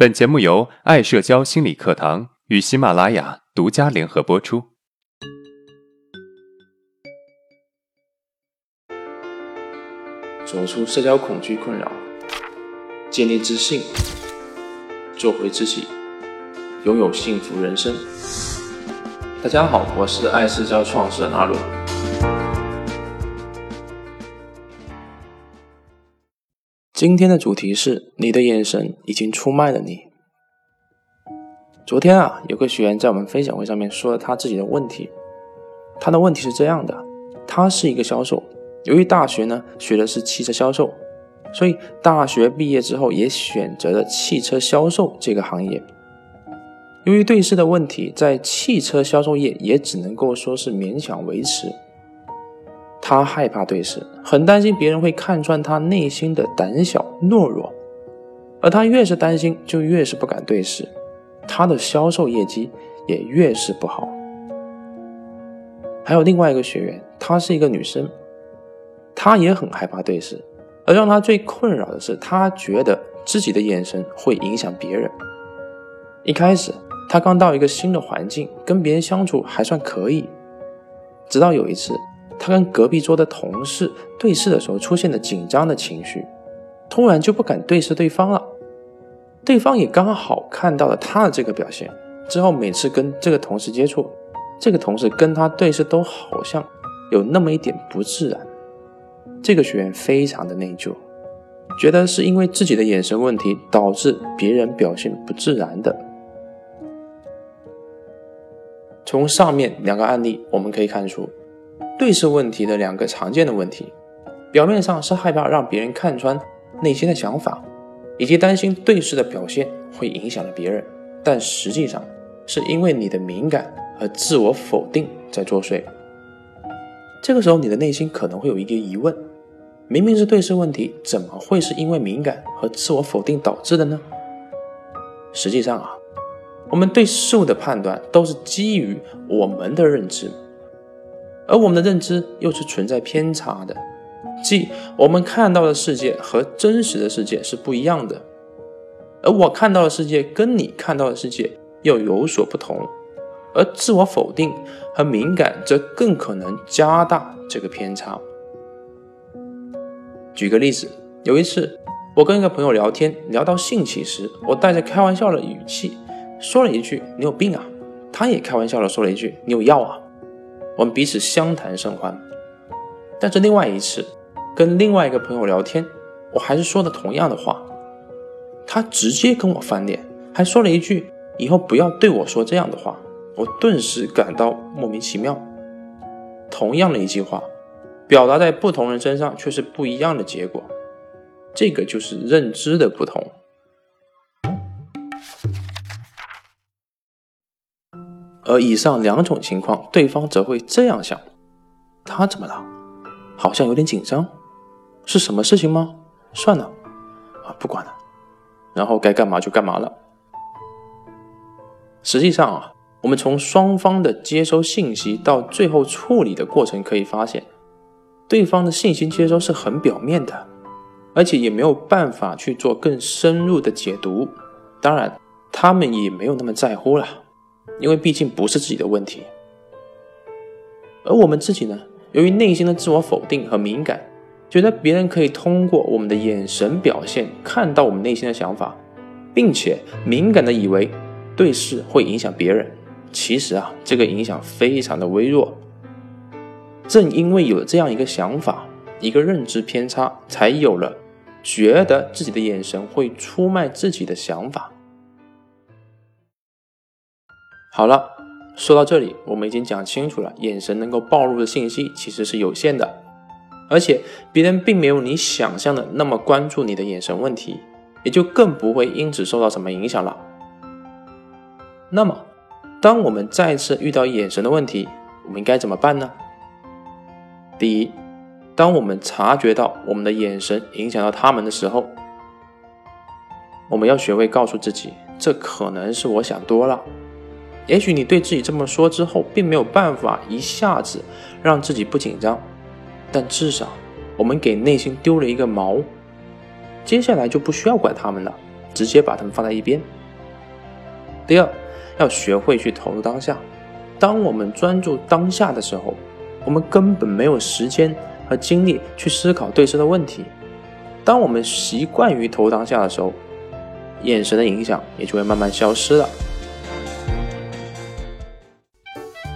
本节目由爱社交心理课堂与喜马拉雅独家联合播出。走出社交恐惧困扰，建立自信，做回自己，拥有幸福人生。大家好，我是爱社交创始人阿伦。今天的主题是：你的眼神已经出卖了你。昨天啊，有个学员在我们分享会上面说了他自己的问题。他的问题是这样的：他是一个销售，由于大学呢学的是汽车销售，所以大学毕业之后也选择了汽车销售这个行业。由于对视的问题，在汽车销售业也只能够说是勉强维持。他害怕对视，很担心别人会看穿他内心的胆小懦弱，而他越是担心，就越是不敢对视，他的销售业绩也越是不好。还有另外一个学员，她是一个女生，她也很害怕对视，而让她最困扰的是，她觉得自己的眼神会影响别人。一开始，她刚到一个新的环境，跟别人相处还算可以，直到有一次。他跟隔壁桌的同事对视的时候，出现了紧张的情绪，突然就不敢对视对方了。对方也刚好看到了他的这个表现，之后每次跟这个同事接触，这个同事跟他对视都好像有那么一点不自然。这个学员非常的内疚，觉得是因为自己的眼神问题导致别人表现不自然的。从上面两个案例我们可以看出。对视问题的两个常见的问题，表面上是害怕让别人看穿内心的想法，以及担心对视的表现会影响了别人，但实际上是因为你的敏感和自我否定在作祟。这个时候，你的内心可能会有一个疑问：明明是对视问题，怎么会是因为敏感和自我否定导致的呢？实际上啊，我们对事物的判断都是基于我们的认知。而我们的认知又是存在偏差的，即我们看到的世界和真实的世界是不一样的，而我看到的世界跟你看到的世界又有所不同，而自我否定和敏感则更可能加大这个偏差。举个例子，有一次我跟一个朋友聊天，聊到兴起时，我带着开玩笑的语气说了一句：“你有病啊！”他也开玩笑的说了一句：“你有药啊！”我们彼此相谈甚欢，但是另外一次跟另外一个朋友聊天，我还是说的同样的话，他直接跟我翻脸，还说了一句“以后不要对我说这样的话”，我顿时感到莫名其妙。同样的一句话，表达在不同人身上却是不一样的结果，这个就是认知的不同。而以上两种情况，对方则会这样想：他怎么了？好像有点紧张，是什么事情吗？算了，啊，不管了，然后该干嘛就干嘛了。实际上啊，我们从双方的接收信息到最后处理的过程可以发现，对方的信息接收是很表面的，而且也没有办法去做更深入的解读。当然，他们也没有那么在乎了。因为毕竟不是自己的问题，而我们自己呢，由于内心的自我否定和敏感，觉得别人可以通过我们的眼神表现看到我们内心的想法，并且敏感的以为对视会影响别人。其实啊，这个影响非常的微弱。正因为有了这样一个想法，一个认知偏差，才有了觉得自己的眼神会出卖自己的想法。好了，说到这里，我们已经讲清楚了，眼神能够暴露的信息其实是有限的，而且别人并没有你想象的那么关注你的眼神问题，也就更不会因此受到什么影响了。那么，当我们再次遇到眼神的问题，我们应该怎么办呢？第一，当我们察觉到我们的眼神影响到他们的时候，我们要学会告诉自己，这可能是我想多了。也许你对自己这么说之后，并没有办法一下子让自己不紧张，但至少我们给内心丢了一个锚。接下来就不需要管他们了，直接把它们放在一边。第二，要学会去投入当下。当我们专注当下的时候，我们根本没有时间和精力去思考对视的问题。当我们习惯于投当下的时候，眼神的影响也就会慢慢消失了。